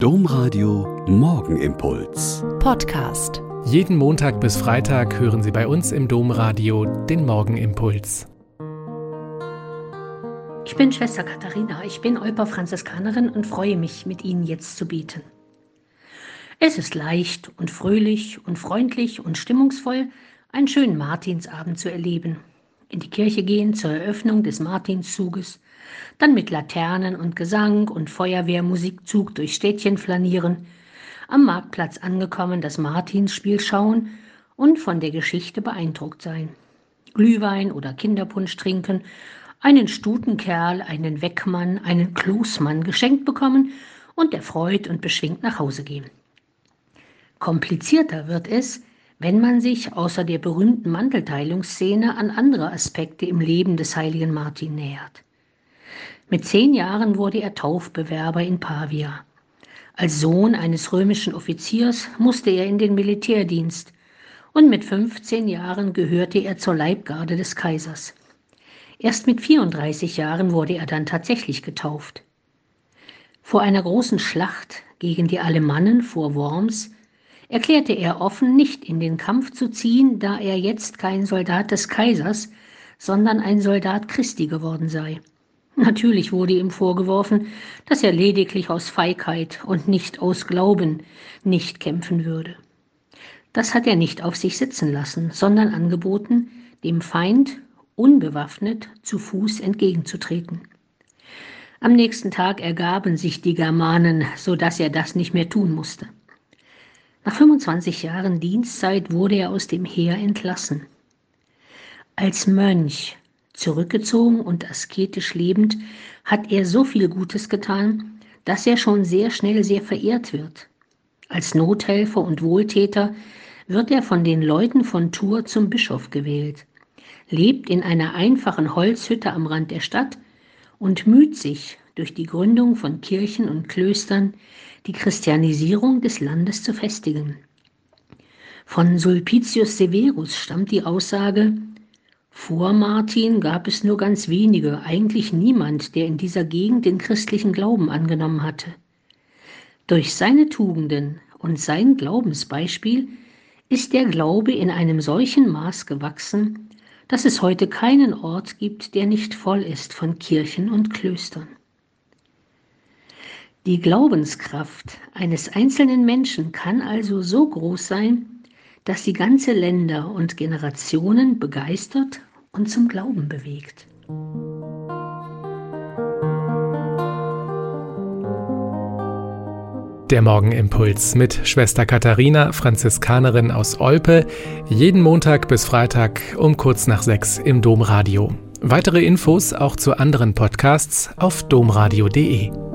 Domradio Morgenimpuls. Podcast. Jeden Montag bis Freitag hören Sie bei uns im Domradio den Morgenimpuls. Ich bin Schwester Katharina, ich bin Euper Franziskanerin und freue mich, mit Ihnen jetzt zu beten. Es ist leicht und fröhlich und freundlich und stimmungsvoll, einen schönen Martinsabend zu erleben. In die Kirche gehen zur Eröffnung des Martinszuges, dann mit Laternen und Gesang und Feuerwehrmusikzug durch Städtchen flanieren, am Marktplatz angekommen das Martinsspiel schauen und von der Geschichte beeindruckt sein. Glühwein oder Kinderpunsch trinken, einen Stutenkerl, einen Weckmann, einen Kloßmann geschenkt bekommen und erfreut und beschwingt nach Hause gehen. Komplizierter wird es, wenn man sich außer der berühmten Mantelteilungsszene an andere Aspekte im Leben des heiligen Martin nähert. Mit zehn Jahren wurde er Taufbewerber in Pavia. Als Sohn eines römischen Offiziers musste er in den Militärdienst und mit 15 Jahren gehörte er zur Leibgarde des Kaisers. Erst mit 34 Jahren wurde er dann tatsächlich getauft. Vor einer großen Schlacht gegen die Alemannen vor Worms erklärte er offen, nicht in den Kampf zu ziehen, da er jetzt kein Soldat des Kaisers, sondern ein Soldat Christi geworden sei. Natürlich wurde ihm vorgeworfen, dass er lediglich aus Feigheit und nicht aus Glauben nicht kämpfen würde. Das hat er nicht auf sich sitzen lassen, sondern angeboten, dem Feind unbewaffnet zu Fuß entgegenzutreten. Am nächsten Tag ergaben sich die Germanen, so dass er das nicht mehr tun musste. Nach 25 Jahren Dienstzeit wurde er aus dem Heer entlassen. Als Mönch Zurückgezogen und asketisch lebend hat er so viel Gutes getan, dass er schon sehr schnell sehr verehrt wird. Als Nothelfer und Wohltäter wird er von den Leuten von Tours zum Bischof gewählt, lebt in einer einfachen Holzhütte am Rand der Stadt und müht sich durch die Gründung von Kirchen und Klöstern die Christianisierung des Landes zu festigen. Von Sulpicius Severus stammt die Aussage, vor Martin gab es nur ganz wenige, eigentlich niemand, der in dieser Gegend den christlichen Glauben angenommen hatte. Durch seine Tugenden und sein Glaubensbeispiel ist der Glaube in einem solchen Maß gewachsen, dass es heute keinen Ort gibt, der nicht voll ist von Kirchen und Klöstern. Die Glaubenskraft eines einzelnen Menschen kann also so groß sein, dass sie ganze Länder und Generationen begeistert und zum Glauben bewegt. Der Morgenimpuls mit Schwester Katharina, Franziskanerin aus Olpe, jeden Montag bis Freitag um kurz nach sechs im Domradio. Weitere Infos auch zu anderen Podcasts auf domradio.de.